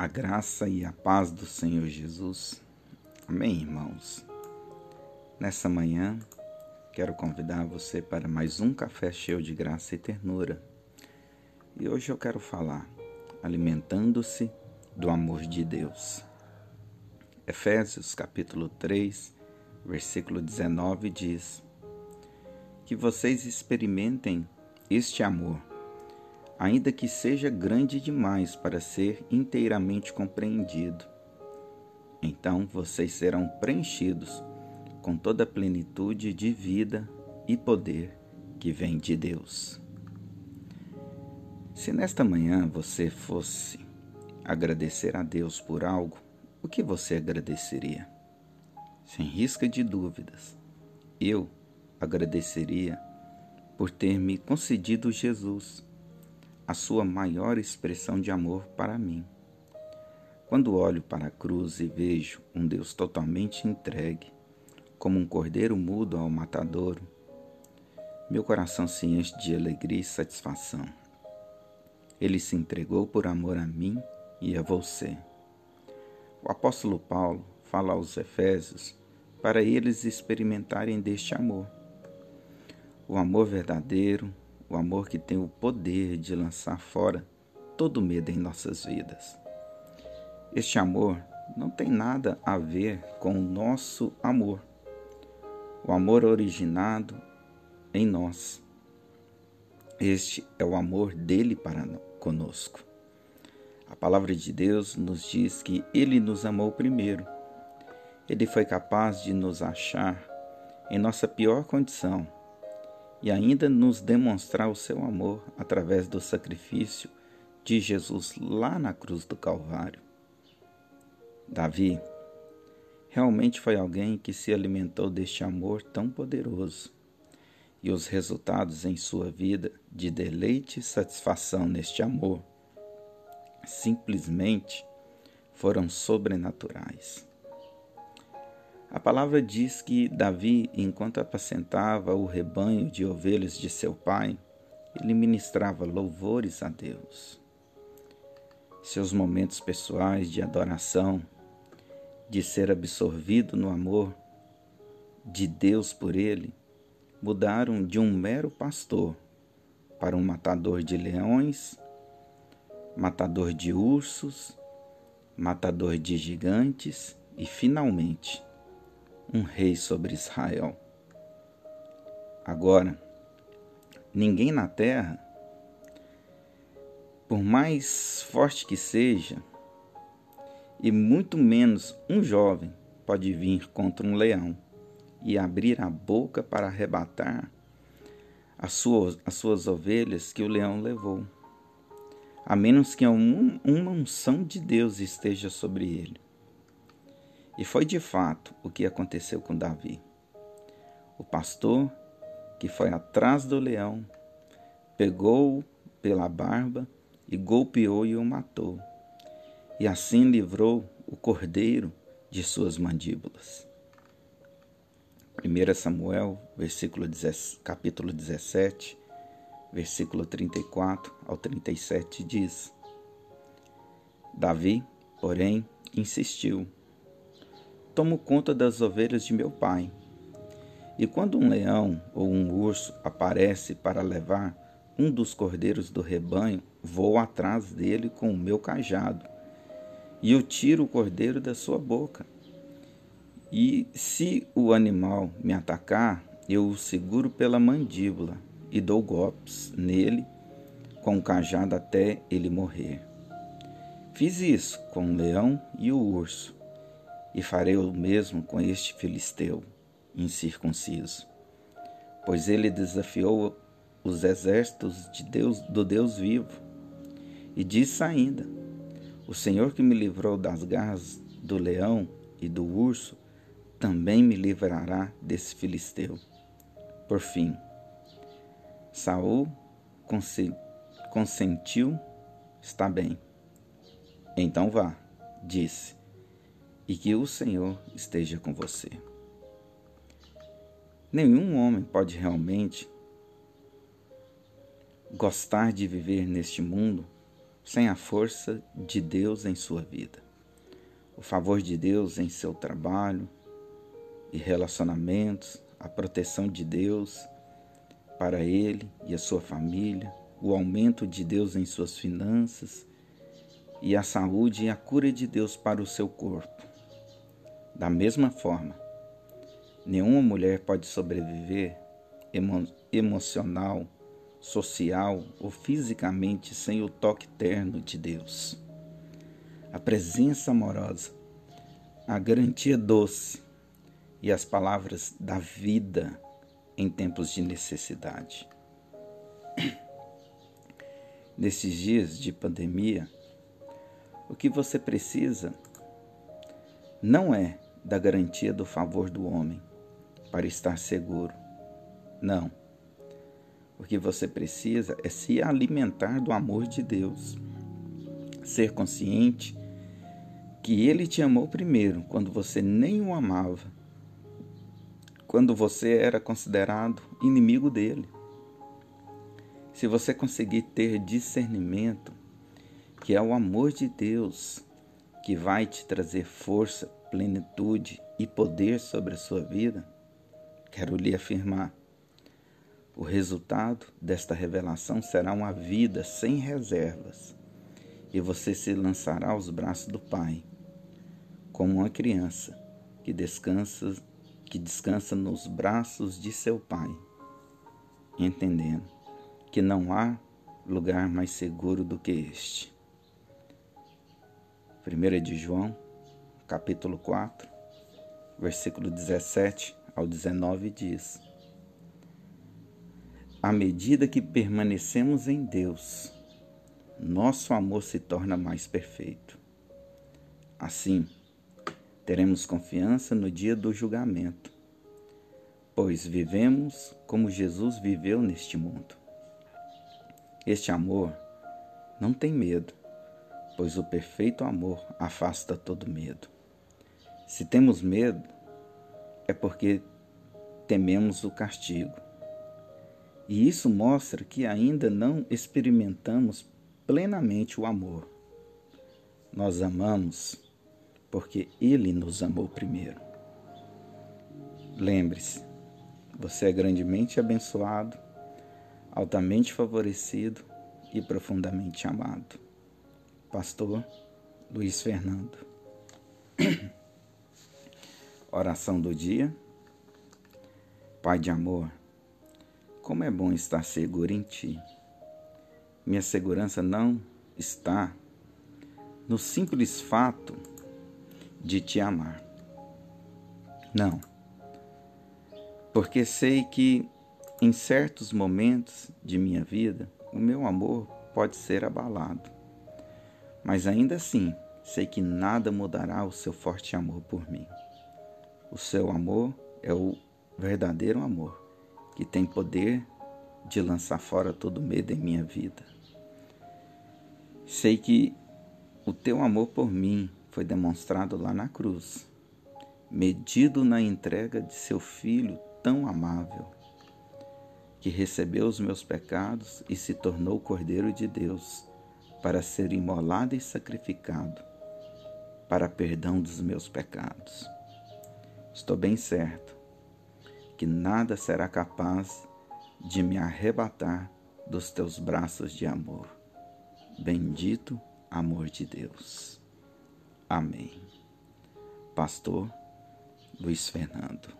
A graça e a paz do Senhor Jesus. Amém, irmãos. Nessa manhã, quero convidar você para mais um café cheio de graça e ternura. E hoje eu quero falar alimentando-se do amor de Deus. Efésios capítulo 3, versículo 19 diz: Que vocês experimentem este amor ainda que seja grande demais para ser inteiramente compreendido. Então vocês serão preenchidos com toda a plenitude de vida e poder que vem de Deus. Se nesta manhã você fosse agradecer a Deus por algo, o que você agradeceria? Sem risca de dúvidas, eu agradeceria por ter me concedido Jesus a sua maior expressão de amor para mim. Quando olho para a cruz e vejo um Deus totalmente entregue, como um cordeiro mudo ao matadouro, meu coração se enche de alegria e satisfação. Ele se entregou por amor a mim e a você. O apóstolo Paulo fala aos Efésios para eles experimentarem deste amor. O amor verdadeiro, o amor que tem o poder de lançar fora todo medo em nossas vidas. Este amor não tem nada a ver com o nosso amor, o amor originado em nós. Este é o amor dele para conosco. A palavra de Deus nos diz que ele nos amou primeiro. Ele foi capaz de nos achar em nossa pior condição e ainda nos demonstrar o seu amor através do sacrifício de Jesus lá na cruz do Calvário. Davi realmente foi alguém que se alimentou deste amor tão poderoso, e os resultados em sua vida de deleite e satisfação neste amor simplesmente foram sobrenaturais. A palavra diz que Davi, enquanto apacentava o rebanho de ovelhas de seu pai, ele ministrava louvores a Deus. Seus momentos pessoais de adoração, de ser absorvido no amor de Deus por ele, mudaram de um mero pastor para um matador de leões, matador de ursos, matador de gigantes e, finalmente, um rei sobre Israel. Agora, ninguém na terra, por mais forte que seja, e muito menos um jovem, pode vir contra um leão e abrir a boca para arrebatar as suas, as suas ovelhas que o leão levou, a menos que uma unção de Deus esteja sobre ele. E foi de fato o que aconteceu com Davi. O pastor, que foi atrás do leão, pegou-o pela barba e golpeou e o matou. E assim livrou o cordeiro de suas mandíbulas. 1 Samuel, versículo 10, capítulo 17, versículo 34 ao 37 diz: Davi, porém, insistiu tomo conta das ovelhas de meu pai. E quando um leão ou um urso aparece para levar um dos cordeiros do rebanho, vou atrás dele com o meu cajado e eu tiro o cordeiro da sua boca. E se o animal me atacar, eu o seguro pela mandíbula e dou golpes nele com o cajado até ele morrer. Fiz isso com o leão e o urso e farei o mesmo com este filisteu incircunciso. Pois ele desafiou os exércitos de Deus, do Deus vivo, e disse ainda: O Senhor que me livrou das garras do leão e do urso, também me livrará desse filisteu. Por fim, Saul consentiu, está bem. Então vá, disse e que o Senhor esteja com você. Nenhum homem pode realmente gostar de viver neste mundo sem a força de Deus em sua vida. O favor de Deus em seu trabalho e relacionamentos, a proteção de Deus para ele e a sua família, o aumento de Deus em suas finanças e a saúde e a cura de Deus para o seu corpo. Da mesma forma, nenhuma mulher pode sobreviver emo emocional, social ou fisicamente sem o toque terno de Deus. A presença amorosa, a garantia doce e as palavras da vida em tempos de necessidade. Nesses dias de pandemia, o que você precisa não é da garantia do favor do homem para estar seguro. Não. O que você precisa é se alimentar do amor de Deus. Ser consciente que Ele te amou primeiro, quando você nem o amava, quando você era considerado inimigo dele. Se você conseguir ter discernimento, que é o amor de Deus que vai te trazer força, plenitude e poder sobre a sua vida, quero lhe afirmar: o resultado desta revelação será uma vida sem reservas, e você se lançará aos braços do Pai, como uma criança que descansa, que descansa nos braços de seu Pai, entendendo que não há lugar mais seguro do que este. 1 de João, capítulo 4, versículo 17 ao 19 diz: À medida que permanecemos em Deus, nosso amor se torna mais perfeito. Assim, teremos confiança no dia do julgamento, pois vivemos como Jesus viveu neste mundo. Este amor não tem medo, pois o perfeito amor afasta todo medo. Se temos medo, é porque tememos o castigo. E isso mostra que ainda não experimentamos plenamente o amor. Nós amamos porque Ele nos amou primeiro. Lembre-se, você é grandemente abençoado altamente favorecido e profundamente amado. Pastor Luiz Fernando. Oração do dia. Pai de amor, como é bom estar seguro em Ti. Minha segurança não está no simples fato de Te amar. Não. Porque sei que em certos momentos de minha vida, o meu amor pode ser abalado. Mas ainda assim, sei que nada mudará o seu forte amor por mim. O seu amor é o verdadeiro amor, que tem poder de lançar fora todo medo em minha vida. Sei que o teu amor por mim foi demonstrado lá na cruz, medido na entrega de seu filho tão amável que recebeu os meus pecados e se tornou o Cordeiro de Deus, para ser imolado e sacrificado, para perdão dos meus pecados. Estou bem certo que nada será capaz de me arrebatar dos teus braços de amor. Bendito amor de Deus. Amém. Pastor Luiz Fernando